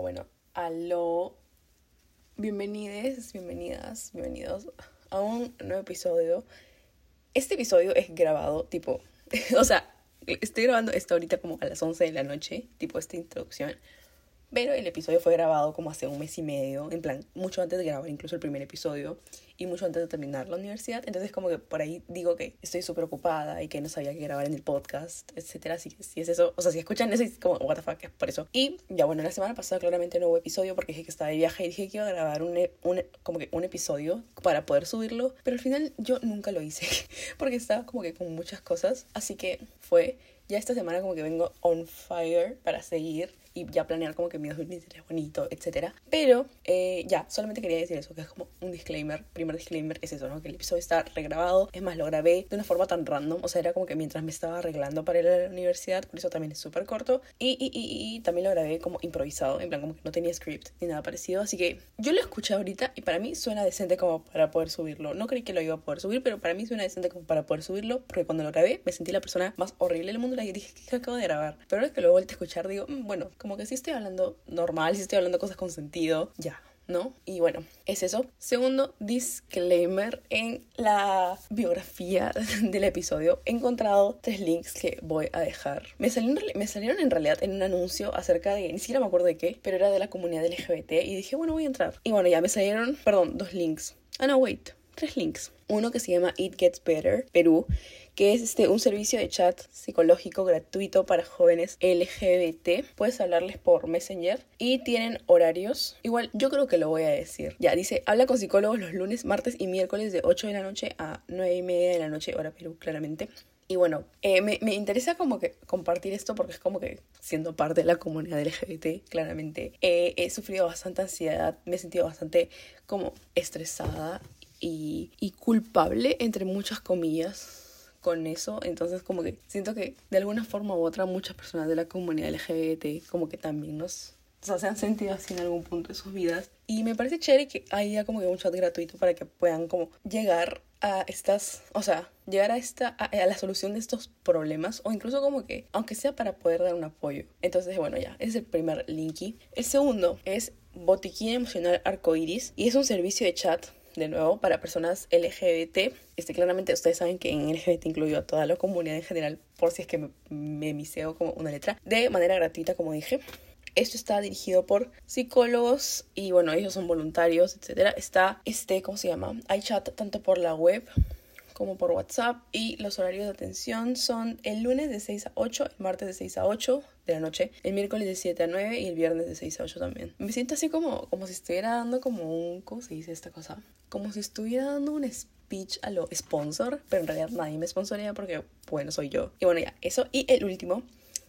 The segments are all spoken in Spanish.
Bueno, aló. Bienvenides, bienvenidas, bienvenidos a un nuevo episodio. Este episodio es grabado, tipo, o sea, estoy grabando esto ahorita como a las 11 de la noche, tipo esta introducción. Pero el episodio fue grabado como hace un mes y medio, en plan, mucho antes de grabar incluso el primer episodio y mucho antes de terminar la universidad. Entonces como que por ahí digo que estoy súper ocupada y que no sabía qué grabar en el podcast, etcétera. Así que si es eso, o sea, si escuchan eso es como, what the fuck, es por eso. Y ya bueno, la semana pasada claramente no hubo episodio porque dije que estaba de viaje y dije que iba a grabar un, un, como que un episodio para poder subirlo. Pero al final yo nunca lo hice porque estaba como que con muchas cosas. Así que fue ya esta semana como que vengo on fire para seguir y ya planear como que mi 2023 bonito, etc. Pero eh, ya, solamente quería decir eso, que es como un disclaimer. Primer disclaimer es eso, ¿no? Que el episodio está regrabado. Es más, lo grabé de una forma tan random. O sea, era como que mientras me estaba arreglando para ir a la universidad, por eso también es súper corto. Y, y, y, y, también lo grabé como improvisado, en plan como que no tenía script ni nada parecido. Así que yo lo escuché ahorita y para mí suena decente como para poder subirlo. No creí que lo iba a poder subir, pero para mí suena decente como para poder subirlo, porque cuando lo grabé me sentí la persona más horrible del mundo y dije, ¿qué acabo de grabar? Pero ahora que lo vuelto a escuchar, digo, mmm, bueno, como que sí estoy hablando normal, sí estoy hablando cosas con sentido, ya, ¿no? Y bueno, es eso. Segundo disclaimer, en la biografía del episodio he encontrado tres links que voy a dejar. Me salieron, me salieron en realidad en un anuncio acerca de, ni siquiera me acuerdo de qué, pero era de la comunidad LGBT y dije, bueno, voy a entrar. Y bueno, ya me salieron, perdón, dos links. Ah, no, wait, tres links. Uno que se llama It Gets Better, Perú, que es este, un servicio de chat psicológico gratuito para jóvenes LGBT. Puedes hablarles por Messenger y tienen horarios. Igual, yo creo que lo voy a decir. Ya, dice, habla con psicólogos los lunes, martes y miércoles de 8 de la noche a 9 y media de la noche, hora Perú, claramente. Y bueno, eh, me, me, interesa como que compartir esto porque es como que siendo parte de la comunidad LGBT, claramente, eh, he sufrido bastante ansiedad, me he sentido bastante como estresada y, culpable, entre muchas comillas, con eso. Entonces como que siento que de alguna forma u otra muchas personas de la comunidad LGBT como que también nos... O se han sentido así en algún punto de sus vidas. Y me parece chévere que haya como que un chat gratuito para que puedan como llegar a estas, o sea, llegar a esta, a, a, la solución de estos problemas o incluso como que, aunque sea para poder dar un apoyo. Entonces, bueno, ya, ese es el primer linky. El segundo es Botiquín Emocional Arcoiris y es un servicio de chat de nuevo, para personas LGBT. Este, claramente ustedes saben que en LGBT incluyo a toda la comunidad en general, por si es que me, me miseo como una letra, de manera gratuita, como dije. Esto está dirigido por psicólogos y bueno, ellos son voluntarios, etcétera. Está este, ¿cómo se llama? Hay chat tanto por la web como por WhatsApp y los horarios de atención son el lunes de 6 a 8, el martes de 6 a 8 de la noche, el miércoles de 7 a 9 y el viernes de 6 a 8 también. Me siento así como, como si estuviera dando como un, ¿cómo se dice esta cosa? Como si estuviera dando un speech a lo sponsor, pero en realidad nadie me sponsorea porque, bueno, soy yo. Y bueno, ya, eso. Y el último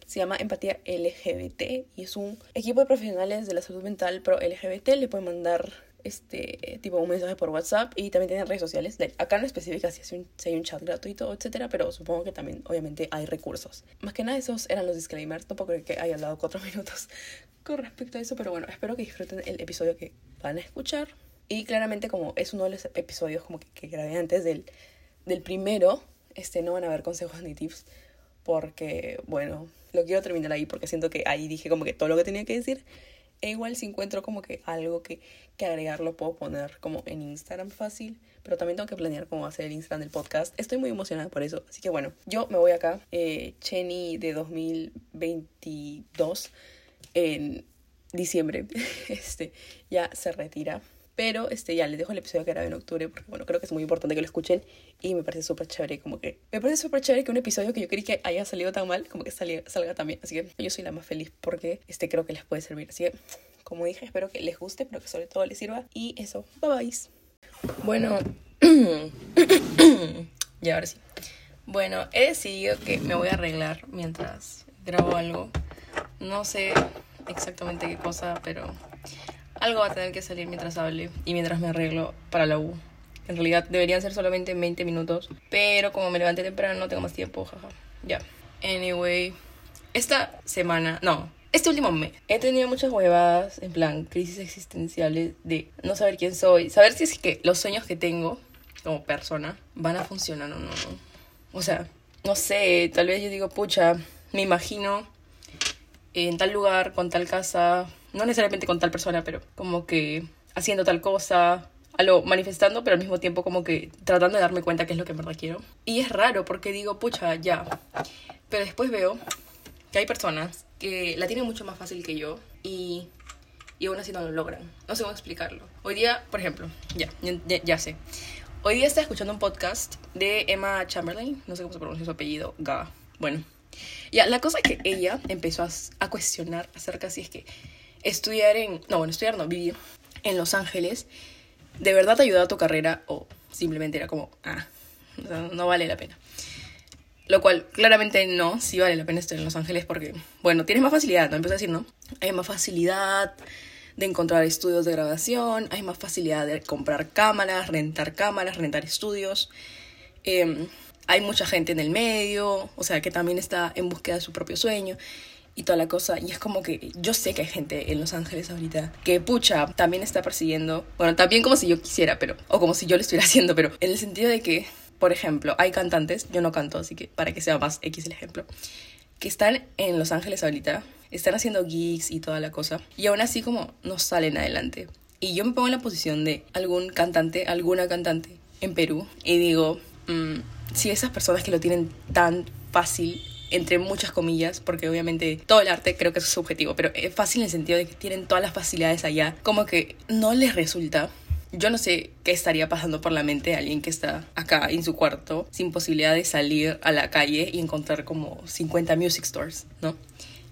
se llama Empatía LGBT y es un equipo de profesionales de la salud mental pro LGBT. Le pueden mandar este tipo un mensaje por WhatsApp y también tienen redes sociales. Acá no especifica si, hay un, si hay un chat gratuito, etcétera, pero supongo que también, obviamente, hay recursos. Más que nada, esos eran los disclaimers. Tampoco creo que haya hablado cuatro minutos con respecto a eso, pero bueno, espero que disfruten el episodio que van a escuchar. Y claramente, como es uno de los episodios como que, que grabé antes del, del primero, este, no van a haber consejos ni tips, porque, bueno, lo quiero terminar ahí porque siento que ahí dije como que todo lo que tenía que decir. E igual si encuentro como que algo que, que agregar lo puedo poner como en Instagram fácil. Pero también tengo que planear cómo hacer el Instagram del podcast. Estoy muy emocionada por eso. Así que bueno, yo me voy acá. Eh, Chenny de 2022 en diciembre. Este ya se retira. Pero este, ya les dejo el episodio que grabé en octubre porque, bueno, creo que es muy importante que lo escuchen y me parece súper chévere, como que... Me parece súper chévere que un episodio que yo creí que haya salido tan mal, como que salga, salga también. Así que yo soy la más feliz porque este, creo que les puede servir. Así que, como dije, espero que les guste, pero que sobre todo les sirva. Y eso, bye bye. Bueno, y ahora sí. Bueno, he decidido que me voy a arreglar mientras grabo algo. No sé exactamente qué cosa, pero algo va a tener que salir mientras hable y mientras me arreglo para la U. En realidad deberían ser solamente 20 minutos, pero como me levanté temprano no tengo más tiempo, jaja. Ya. Anyway, esta semana, no, este último mes he tenido muchas huevadas, en plan, crisis existenciales de no saber quién soy, saber si es que los sueños que tengo como persona van a funcionar o no. O sea, no sé, tal vez yo digo, pucha, me imagino en tal lugar, con tal casa, no necesariamente con tal persona, pero como que haciendo tal cosa, a lo manifestando, pero al mismo tiempo como que tratando de darme cuenta qué es lo que en verdad quiero. Y es raro porque digo, pucha, ya. Pero después veo que hay personas que la tienen mucho más fácil que yo y, y aún así no lo logran. No sé cómo explicarlo. Hoy día, por ejemplo, ya, ya, sé. Hoy día estaba escuchando un podcast de Emma Chamberlain, no sé cómo se pronuncia su apellido, Ga. Bueno, ya, la cosa que ella empezó a, a cuestionar acerca si es que estudiar en, no, bueno, estudiar no, vivir en Los Ángeles, ¿de verdad te ayudó a tu carrera o simplemente era como, ah, no vale la pena? Lo cual claramente no, sí vale la pena estar en Los Ángeles porque, bueno, tienes más facilidad, ¿no? Empecé a decir, ¿no? Hay más facilidad de encontrar estudios de grabación, hay más facilidad de comprar cámaras, rentar cámaras, rentar estudios. Eh, hay mucha gente en el medio, o sea, que también está en búsqueda de su propio sueño y toda la cosa. Y es como que yo sé que hay gente en Los Ángeles ahorita que, pucha, también está persiguiendo, bueno, también como si yo quisiera, pero, o como si yo lo estuviera haciendo, pero en el sentido de que, por ejemplo, hay cantantes, yo no canto, así que para que sea más X el ejemplo, que están en Los Ángeles ahorita, están haciendo gigs y toda la cosa, y aún así como no salen adelante. Y yo me pongo en la posición de algún cantante, alguna cantante en Perú, y digo, mmm, si esas personas que lo tienen tan fácil entre muchas comillas, porque obviamente todo el arte creo que es subjetivo, pero es fácil en el sentido de que tienen todas las facilidades allá, como que no les resulta. Yo no sé qué estaría pasando por la mente de alguien que está acá en su cuarto sin posibilidad de salir a la calle y encontrar como 50 music stores, ¿no?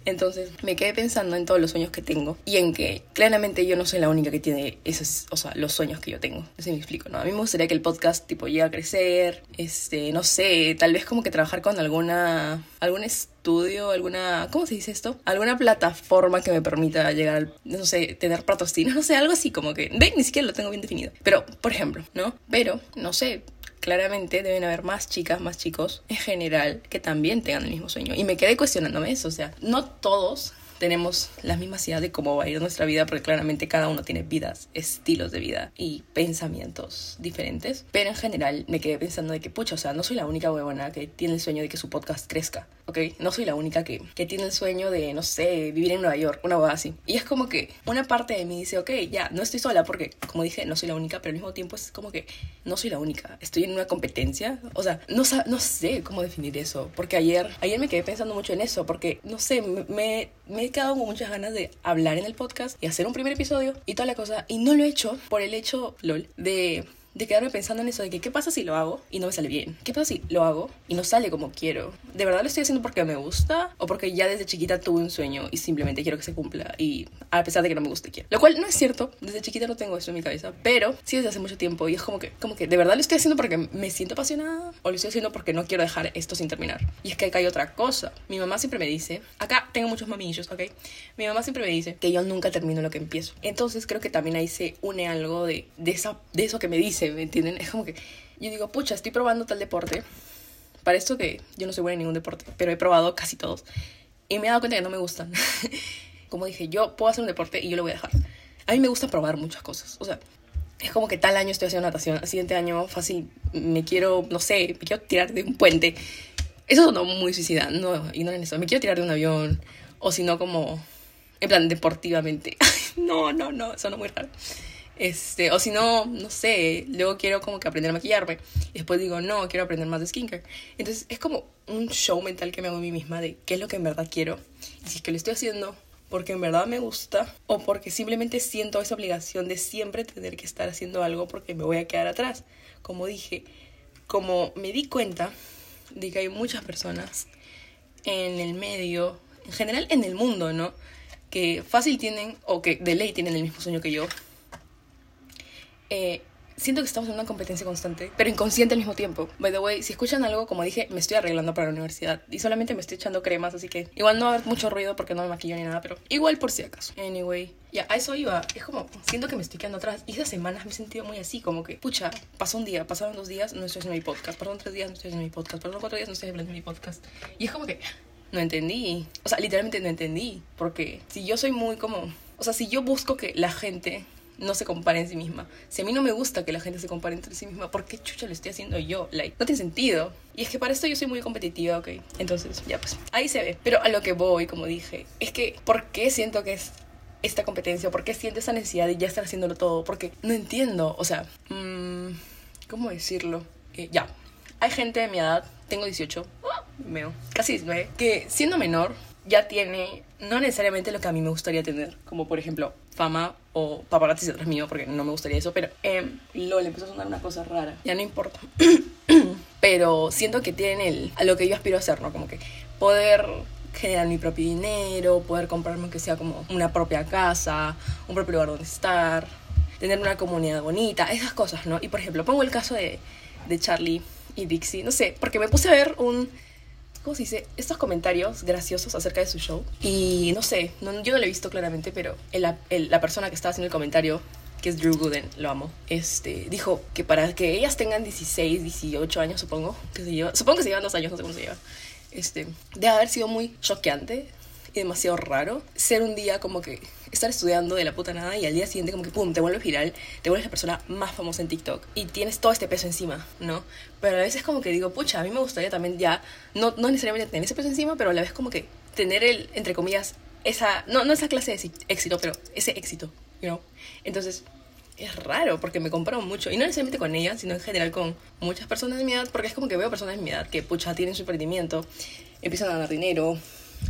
Entonces me quedé pensando en todos los sueños que tengo y en que claramente yo no soy la única que tiene esos, o sea, los sueños que yo tengo. Así me explico, ¿no? A mí me gustaría que el podcast tipo llegue a crecer, este, no sé, tal vez como que trabajar con alguna, algún estudio, alguna, ¿cómo se dice esto? Alguna plataforma que me permita llegar, no sé, tener patrocinio, no sé, algo así como que, ve, ni siquiera lo tengo bien definido. Pero, por ejemplo, ¿no? Pero, no sé, claramente deben haber más chicas, más chicos en general que también tengan el mismo sueño. Y me quedé cuestionándome eso, o sea, no todos tenemos la misma idea de cómo va a ir nuestra vida, porque claramente cada uno tiene vidas, estilos de vida y pensamientos diferentes. Pero en general me quedé pensando de que, pucha, o sea, no soy la única huevona que tiene el sueño de que su podcast crezca, ¿ok? No soy la única que, que tiene el sueño de, no sé, vivir en Nueva York, una hueá así. Y es como que una parte de mí dice, ok, ya, no estoy sola, porque como dije, no soy la única, pero al mismo tiempo es como que no soy la única. Estoy en una competencia. O sea, no, no sé cómo definir eso, porque ayer, ayer me quedé pensando mucho en eso, porque, no sé, me, me he quedado con muchas ganas de hablar en el podcast y hacer un primer episodio y toda la cosa. Y no lo he hecho por el hecho, lol, de de quedarme pensando en eso de que qué pasa si lo hago y no me sale bien. ¿Qué pasa si lo hago y no sale como quiero? ¿De verdad lo estoy haciendo porque me gusta o porque ya desde chiquita tuve un sueño y simplemente quiero que se cumpla y a pesar de que no me guste quiero? Lo cual no es cierto, desde chiquita no tengo eso en mi cabeza, pero sí desde hace mucho tiempo y es como que como que de verdad lo estoy haciendo porque me siento apasionada o lo estoy haciendo porque no quiero dejar esto sin terminar. Y es que acá hay otra cosa. Mi mamá siempre me dice, acá tengo muchos mamillos, ¿ok? Mi mamá siempre me dice que yo nunca termino lo que empiezo. Entonces creo que también ahí se une algo de, de, esa, de eso que me dice, ¿me entienden? Es como que yo digo, pucha, estoy probando tal deporte. Para esto que yo no soy buena en ningún deporte, pero he probado casi todos. Y me he dado cuenta que no me gustan. como dije, yo puedo hacer un deporte y yo lo voy a dejar. A mí me gusta probar muchas cosas. O sea, es como que tal año estoy haciendo natación, al siguiente año fácil me quiero, no sé, me quiero tirar de un puente. Eso no muy suicida, no, ignoren eso. Me quiero tirar de un avión, o si no como, en plan, deportivamente. no, no, no, eso no muy raro. Este, o si no, no sé, luego quiero como que aprender a maquillarme. Y después digo, no, quiero aprender más de skincare. Entonces es como un show mental que me hago a mí misma de qué es lo que en verdad quiero. Y si es que lo estoy haciendo porque en verdad me gusta o porque simplemente siento esa obligación de siempre tener que estar haciendo algo porque me voy a quedar atrás. Como dije, como me di cuenta de que hay muchas personas en el medio, en general en el mundo, ¿no? Que fácil tienen o que de ley tienen el mismo sueño que yo eh, siento que estamos en una competencia constante, pero inconsciente al mismo tiempo. By the way, si escuchan algo, como dije, me estoy arreglando para la universidad y solamente me estoy echando cremas, así que igual no va a haber mucho ruido porque no me maquillo ni nada, pero igual por si acaso. Anyway, ya, a eso iba. Es como, siento que me estoy quedando atrás. Y esas semanas me he sentido muy así, como que, pucha, pasó un día, pasaron dos días, no estoy haciendo mi podcast, pasaron tres días, no estoy haciendo mi podcast, pasaron cuatro días, no estoy hablando mi podcast. Y es como que, no entendí. O sea, literalmente no entendí. Porque si yo soy muy como, o sea, si yo busco que la gente no se compare en sí misma. Si a mí no me gusta que la gente se compare entre sí misma, ¿por qué chucha lo estoy haciendo yo? Like, no tiene sentido. Y es que para esto yo soy muy competitiva, ok. Entonces, ya pues, ahí se ve. Pero a lo que voy, como dije, es que, ¿por qué siento que es esta competencia? ¿Por qué siente esa necesidad de ya estar haciéndolo todo? Porque no entiendo, o sea, mmm, ¿cómo decirlo? Eh, ya, hay gente de mi edad, tengo 18, veo, casi 19, que siendo menor ya tiene no necesariamente lo que a mí me gustaría tener, como por ejemplo fama o paparazzi detrás mío, porque no me gustaría eso, pero eh, LOL empezó a sonar una cosa rara, ya no importa. pero siento que tienen el, a lo que yo aspiro a hacer, ¿no? Como que poder generar mi propio dinero, poder comprarme que sea como una propia casa, un propio lugar donde estar, tener una comunidad bonita, esas cosas, ¿no? Y por ejemplo, pongo el caso de, de Charlie y Dixie, no sé, porque me puse a ver un ¿cómo se dice? Estos comentarios graciosos acerca de su show. Y no sé, no, yo no lo he visto claramente, pero la persona que estaba haciendo el comentario, que es Drew Gooden, lo amo, este, dijo que para que ellas tengan 16, 18 años, supongo, que se lleva, supongo que se llevan dos años, no sé cómo se lleva, este, debe haber sido muy choqueante y demasiado raro ser un día como que estar estudiando de la puta nada y al día siguiente como que pum, te vuelves viral, te vuelves la persona más famosa en TikTok y tienes todo este peso encima, ¿no? Pero a veces como que digo, pucha, a mí me gustaría también ya, no, no necesariamente tener ese peso encima, pero a la vez como que tener el, entre comillas, esa, no, no esa clase de éxito, pero ese éxito, you know? Entonces, es raro porque me comparo mucho, y no necesariamente con ella, sino en general con muchas personas de mi edad, porque es como que veo personas de mi edad que, pucha, tienen su emprendimiento, empiezan a ganar dinero,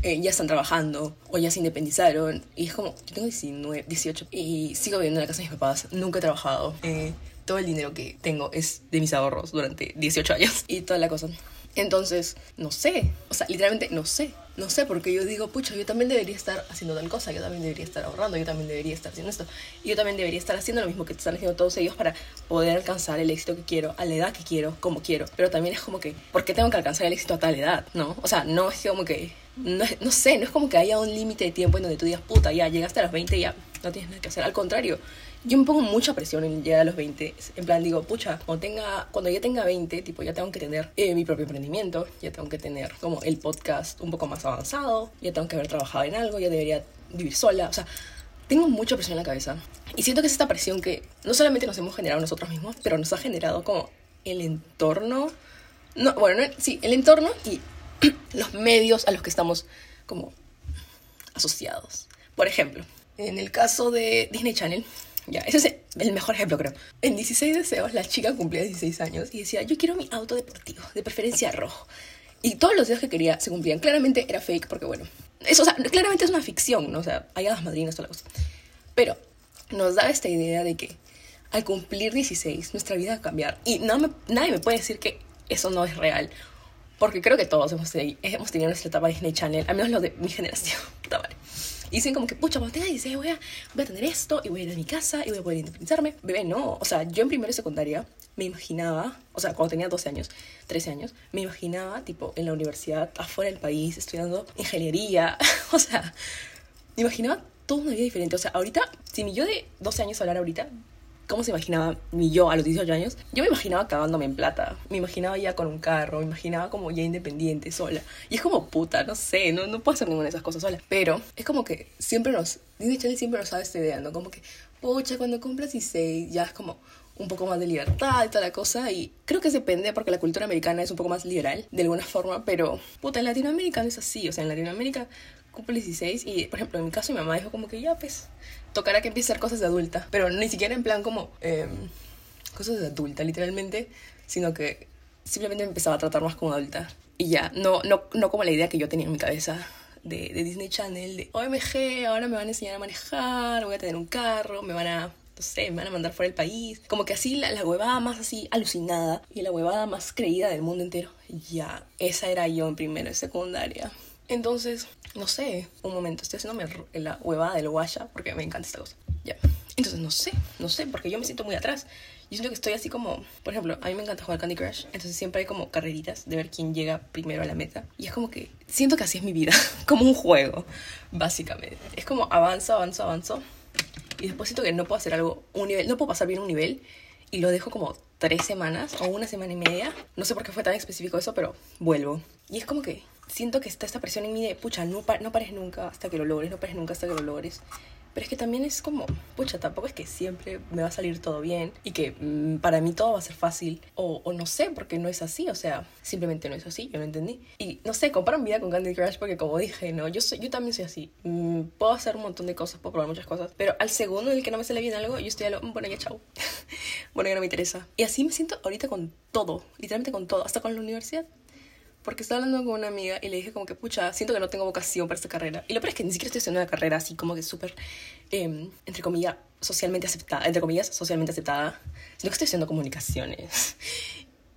eh, ya están trabajando o ya se independizaron. Y es como, yo tengo 19, 18 y sigo viviendo en la casa de mis papás. Nunca he trabajado. Eh, todo el dinero que tengo es de mis ahorros durante 18 años y toda la cosa. Entonces, no sé, o sea, literalmente no sé, no sé, porque yo digo, pucha, yo también debería estar haciendo tal cosa, yo también debería estar ahorrando, yo también debería estar haciendo esto, y yo también debería estar haciendo lo mismo que están haciendo todos ellos para poder alcanzar el éxito que quiero, a la edad que quiero, como quiero. Pero también es como que, ¿por qué tengo que alcanzar el éxito a tal edad? ¿No? O sea, no es como que, no, no sé, no es como que haya un límite de tiempo en donde tú digas, puta, ya llegaste a los 20 y ya no tienes nada que hacer. Al contrario, yo me pongo mucha presión en llegar a los 20. En plan, digo, pucha, cuando, tenga, cuando ya tenga 20, tipo, ya tengo que tener eh, mi propio emprendimiento, ya tengo que tener como el podcast un poco más avanzado, ya tengo que haber trabajado en algo, ya debería vivir sola. O sea, tengo mucha presión en la cabeza. Y siento que es esta presión que no solamente nos hemos generado nosotros mismos, pero nos ha generado como el entorno. No, bueno, sí, el entorno y los medios a los que estamos como asociados. Por ejemplo, en el caso de Disney Channel, ya, ese es el mejor ejemplo, creo. En 16 deseos, la chica cumplía 16 años y decía, yo quiero mi auto deportivo, de preferencia rojo. Y todos los deseos que quería se cumplían. Claramente era fake porque, bueno, eso, o sea, claramente es una ficción, ¿no? O sea, hay hadas madrinas, toda la cosa. Pero nos da esta idea de que al cumplir 16, nuestra vida va a cambiar. Y no me, nadie me puede decir que eso no es real. Porque creo que todos hemos, hemos tenido nuestra etapa Disney Channel, al menos los de mi generación. vale. Y dicen como que, pucha, cuando tenga 16 voy a, voy a tener esto y voy a ir a mi casa y voy a poder independizarme. Bebé, no. O sea, yo en primero y secundaria me imaginaba, o sea, cuando tenía 12 años, 13 años, me imaginaba, tipo, en la universidad, afuera del país, estudiando ingeniería. o sea, me imaginaba toda una vida diferente. O sea, ahorita, si mi yo de 12 años hablar ahorita, ¿Cómo se imaginaba mi yo a los 18 años? Yo me imaginaba cagándome en plata. Me imaginaba ya con un carro, me imaginaba como ya independiente, sola. Y es como puta, no sé, no, no puedo hacer ninguna de esas cosas sola. Pero es como que siempre nos, Disney Channel siempre nos da esta idea, ¿no? Como que, pucha, cuando cumplas 16 ya es como un poco más de libertad y toda la cosa. Y creo que depende porque la cultura americana es un poco más liberal, de alguna forma. Pero, puta, en Latinoamérica no es así. O sea, en Latinoamérica cumple 16 y, por ejemplo, en mi caso mi mamá dijo como que ya, pues, tocará que empiece a hacer cosas de adulta. Pero ni siquiera en plan como em, cosas de adulta, literalmente, sino que simplemente me empezaba a tratar más como adulta. Y ya, no, no, no como la idea que yo tenía en mi cabeza de, de, Disney Channel, de OMG, ahora me van a enseñar a manejar, voy a tener un carro, me van a, no sé, me van a mandar fuera del país. Como que así la, la huevada más así alucinada y la huevada más creída del mundo entero. Ya, esa era yo en primero y secundaria. Entonces, no sé, un momento, estoy haciéndome la huevada del guaya porque me encanta esta cosa. Ya. Entonces, no sé, no sé, porque yo me siento muy atrás. Yo siento que estoy así como, por ejemplo, a mí me encanta jugar Candy Crush, entonces siempre hay como carreritas de ver quién llega primero a la meta. Y es como que siento que así es mi vida, como un juego, básicamente. Es como avanzo, avanzo, avanzo. Y después siento que no puedo hacer algo, un nivel, no puedo pasar bien un nivel y lo dejo como tres semanas o una semana y media. No sé por qué fue tan específico eso, pero vuelvo. Y es como que siento que está esta presión en mí de, pucha, no, no pares nunca hasta que lo logres, no pares nunca hasta que lo logres. Pero es que también es como, pucha, tampoco es que siempre me va a salir todo bien y que mm, para mí todo va a ser fácil. O, o, no sé, porque no es así, o sea, simplemente no es así, yo no entendí. Y no sé, comparo mi vida con Candy Crush porque como dije, no, yo, soy, yo también soy así. Mm, puedo hacer un montón de cosas, puedo probar muchas cosas, pero al segundo en el que no me sale bien algo, yo estoy a lo, bueno, ya chao. bueno, ya no me interesa. Y así me siento ahorita con todo, literalmente con todo, hasta con la universidad. Porque estaba hablando con una amiga y le dije como que, pucha, siento que no tengo vocación para esta carrera. Y lo peor es que ni siquiera estoy haciendo una carrera así como que súper, eh, entre comillas, socialmente aceptada, entre comillas, socialmente aceptada, sino que estoy haciendo comunicaciones.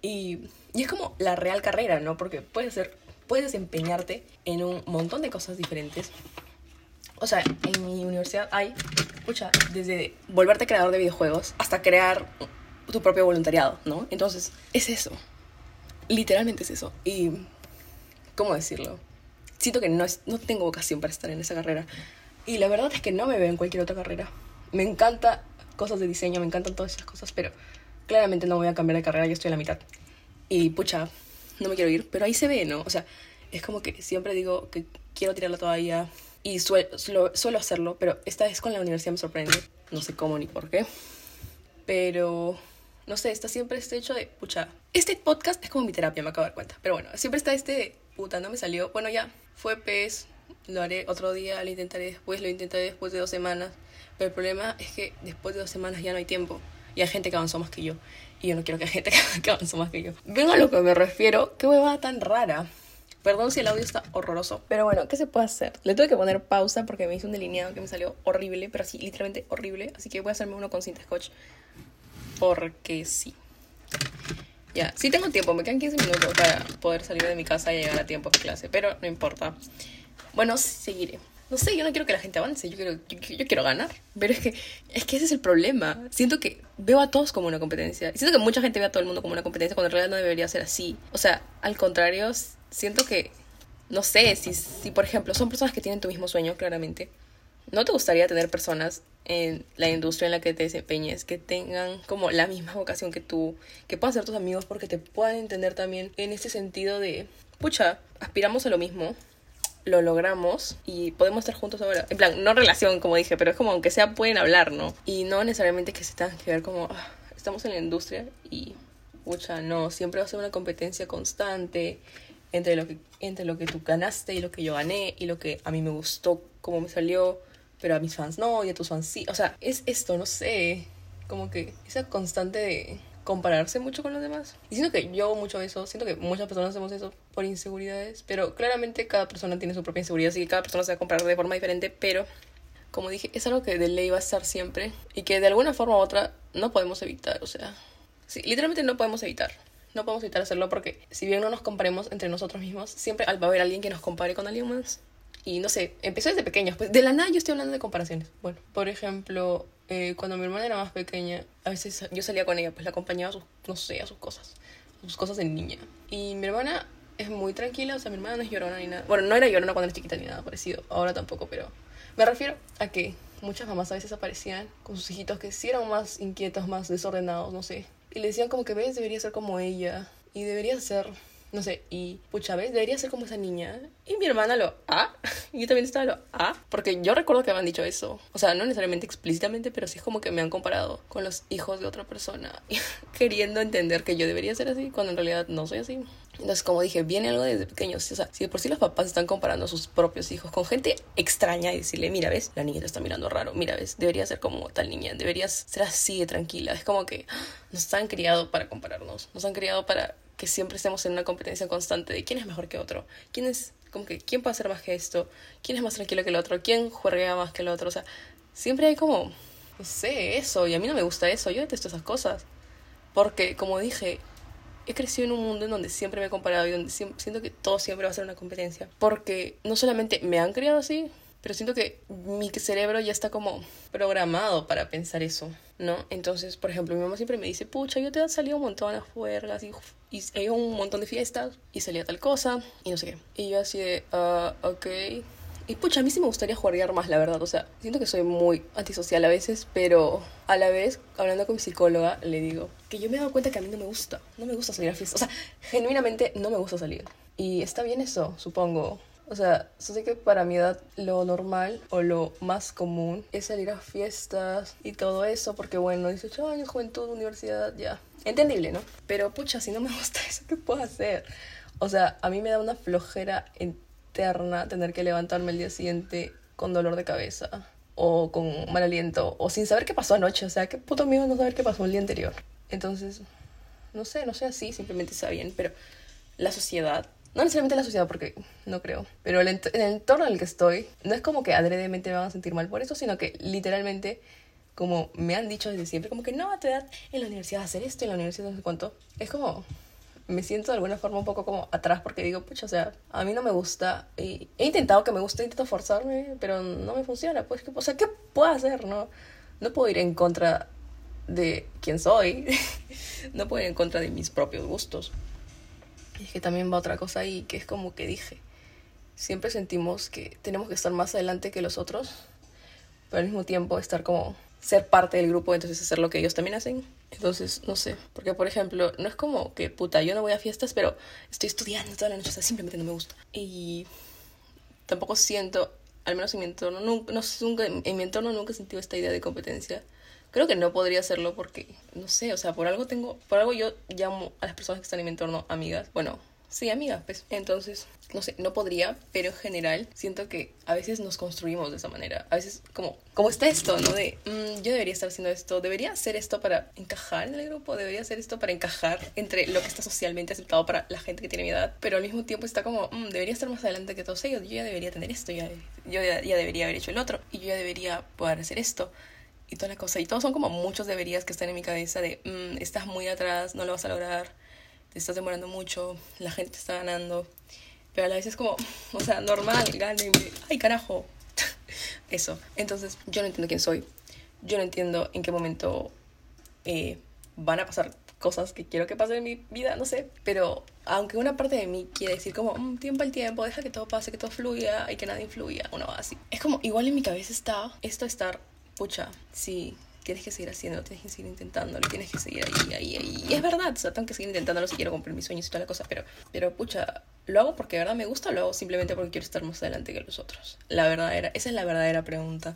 Y, y es como la real carrera, ¿no? Porque puedes ser, puedes desempeñarte en un montón de cosas diferentes. O sea, en mi universidad hay, pucha, desde volverte creador de videojuegos hasta crear tu propio voluntariado, ¿no? Entonces, es eso. Literalmente es eso. Y, ¿cómo decirlo? Siento que no, no tengo vocación para estar en esa carrera. Y la verdad es que no me veo en cualquier otra carrera. Me encanta cosas de diseño, me encantan todas esas cosas, pero claramente no voy a cambiar de carrera, ya estoy a la mitad. Y, pucha, no me quiero ir, pero ahí se ve, ¿no? O sea, es como que siempre digo que quiero tirarla todavía y suelo, suelo hacerlo, pero esta vez con la universidad me sorprende. No sé cómo ni por qué. Pero no sé, está siempre este hecho de, pucha, este podcast es como mi terapia, me acabo de dar cuenta. Pero bueno, siempre está este de, puta, no me salió. Bueno, ya, fue pez, lo haré otro día, lo intentaré después, lo intentaré después de dos semanas. Pero el problema es que después de dos semanas ya no hay tiempo. Y hay gente que avanzó más que yo. Y yo no quiero que haya gente que avanzó más que yo. Ven a lo que me refiero, qué huevada tan rara. Perdón si el audio está horroroso. Pero bueno, ¿qué se puede hacer? Le tuve que poner pausa porque me hizo un delineado que me salió horrible, pero así, literalmente horrible. Así que voy a hacerme uno con cinta scotch porque sí. Ya, sí tengo tiempo, me quedan 15 minutos para poder salir de mi casa y llegar a tiempo a clase, pero no importa. Bueno, seguiré. No sé, yo no quiero que la gente avance, yo quiero, yo, quiero ganar. Pero es que, es que ese es el problema. Siento que veo a todos como una competencia. Siento que mucha gente ve a todo el mundo como una competencia cuando en realidad no debería ser así. O sea, al contrario, siento que, no sé, si, si por ejemplo son personas que tienen tu mismo sueño, claramente, ¿no te gustaría tener personas en la industria en la que te desempeñes, que tengan como la misma vocación que tú, que puedan ser tus amigos porque te puedan entender también en ese sentido de, pucha, aspiramos a lo mismo, lo logramos y podemos estar juntos ahora. En plan, no relación, como dije, pero es como aunque sea pueden hablar, ¿no? Y no necesariamente que se tengan que ver como, ah, estamos en la industria y, pucha, no, siempre va a ser una competencia constante entre lo que, entre lo que tú ganaste y lo que yo gané y lo que a mí me gustó, cómo me salió pero a mis fans no, y a tus fans sí. O sea, es esto, no sé, como que esa constante de compararse mucho con los demás. Y siento que yo mucho eso, siento que muchas personas hacemos eso por inseguridades, pero claramente cada persona tiene su propia inseguridad, así que cada persona se va a comparar de forma diferente, pero como dije, es algo que de ley va a estar siempre y que de alguna forma u otra no podemos evitar, o sea, sí, literalmente no podemos evitar. No podemos evitar hacerlo porque si bien no nos comparemos entre nosotros mismos, siempre va a haber alguien que nos compare con alguien más. Y no sé, empezó desde pequeños. Pues de la nada yo estoy hablando de comparaciones. Bueno, por ejemplo, eh, cuando mi hermana era más pequeña, a veces yo salía con ella, pues la acompañaba a sus, no sé, a sus cosas. sus cosas de niña. Y mi hermana es muy tranquila, o sea, mi hermana no es llorona ni nada. Bueno, no era llorona cuando era chiquita ni nada parecido. Ahora tampoco, pero me refiero a que muchas mamás a veces aparecían con sus hijitos que sí eran más inquietos, más desordenados, no sé. Y le decían como que ves, debería ser como ella. Y debería ser no sé, y pucha, ¿ves? Debería ser como esa niña. Y mi hermana lo, ¿ah? Y yo también estaba lo, ¿ah? Porque yo recuerdo que me han dicho eso. O sea, no necesariamente explícitamente, pero sí es como que me han comparado con los hijos de otra persona. Queriendo entender que yo debería ser así, cuando en realidad no soy así. Entonces, como dije, viene algo desde pequeños. O sea, si de por sí los papás están comparando a sus propios hijos con gente extraña y decirle, mira, ves, la niña te está mirando raro, mira, ves, debería ser como tal niña, deberías ser así de tranquila. Es como que nos han criado para compararnos, nos han criado para que siempre estemos en una competencia constante de quién es mejor que otro, quién es, como que, quién puede hacer más que esto, quién es más tranquilo que el otro, quién juega más que el otro, o sea, siempre hay como, no sé, eso, y a mí no me gusta eso, yo detesto esas cosas, porque, como dije, he crecido en un mundo en donde siempre me he comparado y donde siento que todo siempre va a ser una competencia, porque no solamente me han criado así, pero siento que mi cerebro ya está como programado para pensar eso, ¿no? Entonces, por ejemplo, mi mamá siempre me dice, pucha, yo te he salido un montón a juergas y, y he un montón de fiestas y salía tal cosa y no sé qué. Y yo así de, uh, ok. Y pucha, a mí sí me gustaría jugar más, la verdad. O sea, siento que soy muy antisocial a veces, pero a la vez, hablando con mi psicóloga, le digo que yo me he dado cuenta que a mí no me gusta. No me gusta salir a fiestas. O sea, genuinamente no me gusta salir. Y está bien eso, supongo O sea, sé que para mi edad lo normal o lo más común es salir a fiestas y todo eso, porque bueno, 18 años, juventud, universidad, ya. Entendible, ¿no? Pero pucha, si no me gusta eso, ¿qué puedo hacer? O sea, a mí me da una flojera eterna tener que levantarme el día siguiente con dolor de cabeza o con mal aliento o sin saber qué pasó anoche. O sea, qué puto miedo no saber qué pasó el día anterior. Entonces, no sé, no sé así, simplemente está bien, pero la sociedad no necesariamente la sociedad, porque no creo. Pero el, el entorno en el que estoy, no es como que adredemente me van a sentir mal por eso, sino que literalmente, como me han dicho desde siempre, como que no, a tu edad en la universidad hacer esto, en la universidad no sé cuánto. Es como, me siento de alguna forma un poco como atrás porque digo, pucha, o sea, a mí no me gusta. Y he intentado que me guste, intento forzarme, pero no me funciona. Pues, o sea, ¿qué puedo hacer? No, no puedo ir en contra de quién soy. no puedo ir en contra de mis propios gustos. Y es que también va otra cosa ahí, que es como que dije, siempre sentimos que tenemos que estar más adelante que los otros, pero al mismo tiempo estar como ser parte del grupo, entonces hacer lo que ellos también hacen. Entonces, no sé, porque por ejemplo, no es como que, puta, yo no voy a fiestas, pero estoy estudiando toda la noche, o sea, simplemente no me gusta. Y tampoco siento, al menos en mi entorno, nunca, no, en mi entorno nunca he sentido esta idea de competencia. Creo que no podría hacerlo porque, no sé, o sea, por algo tengo, por algo yo llamo a las personas que están en mi entorno amigas. Bueno, sí, amigas, pues. Entonces, no sé, no podría, pero en general siento que a veces nos construimos de esa manera. A veces, como, como está esto, ¿no? De, mm, yo debería estar haciendo esto, debería hacer esto para encajar en el grupo, debería hacer esto para encajar entre lo que está socialmente aceptado para la gente que tiene mi edad, pero al mismo tiempo está como, mm, debería estar más adelante que todos ellos, yo ya debería tener esto, ya, yo ya, ya debería haber hecho el otro, y yo ya debería poder hacer esto y toda la cosa. Y todos son como muchos deberías que están en mi cabeza de, mm, estás muy atrás, no lo vas a lograr, te estás demorando mucho, la gente está ganando. Pero a la vez es como, o sea, normal, gánenme. Ay, carajo. Eso. Entonces, yo no entiendo quién soy. Yo no entiendo en qué momento eh, van a pasar cosas que quiero que pasen en mi vida, no sé. Pero aunque una parte de mí quiere decir como, mm, tiempo al tiempo, deja que todo pase, que todo fluya y que nada influya, uno va así. Es como, igual en mi cabeza está esto estar pucha, sí, tienes que seguir haciéndolo, tienes que seguir intentándolo, tienes que seguir ahí, ahí, ahí. Y es verdad, o sea, tengo que seguir intentándolo si quiero cumplir mis sueños y toda la cosa, pero, pero pucha, ¿lo hago porque de verdad me gusta o lo hago simplemente porque quiero estar más adelante que los otros? La verdadera, esa es la verdadera pregunta.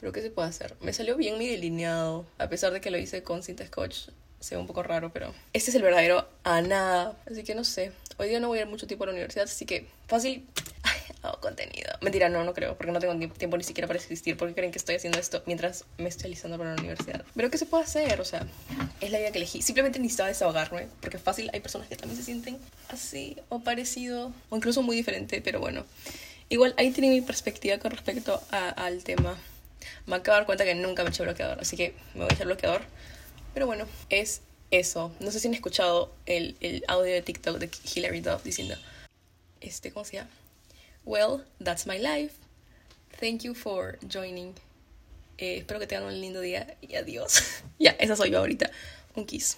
Pero ¿qué se puede hacer? Me salió bien mi delineado, a pesar de que lo hice con cinta scotch, se ve un poco raro, pero este es el verdadero a nada. Así que no sé, hoy día no voy a ir mucho tiempo a la universidad, así que fácil, hago contenido. Mentira, no, no creo, porque no tengo tiempo ni siquiera para existir, porque creen que estoy haciendo esto mientras me estoy alistando para la universidad. Pero ¿qué se puede hacer? O sea, es la idea que elegí. Simplemente necesitaba desahogarme, porque fácil hay personas que también se sienten así, o parecido, o incluso muy diferente, pero bueno. Igual ahí tiene mi perspectiva con respecto al tema. Me acabo de dar cuenta que nunca me hecho bloqueador, así que me voy a echar bloqueador. Pero bueno, es eso. No sé si han escuchado el, el audio de TikTok de Hilary Duff diciendo, este, ¿cómo se llama? Well, that's my life. Thank you for joining. Eh, espero que tengan un lindo día y adiós. ya, esa soy yo ahorita. Un kiss.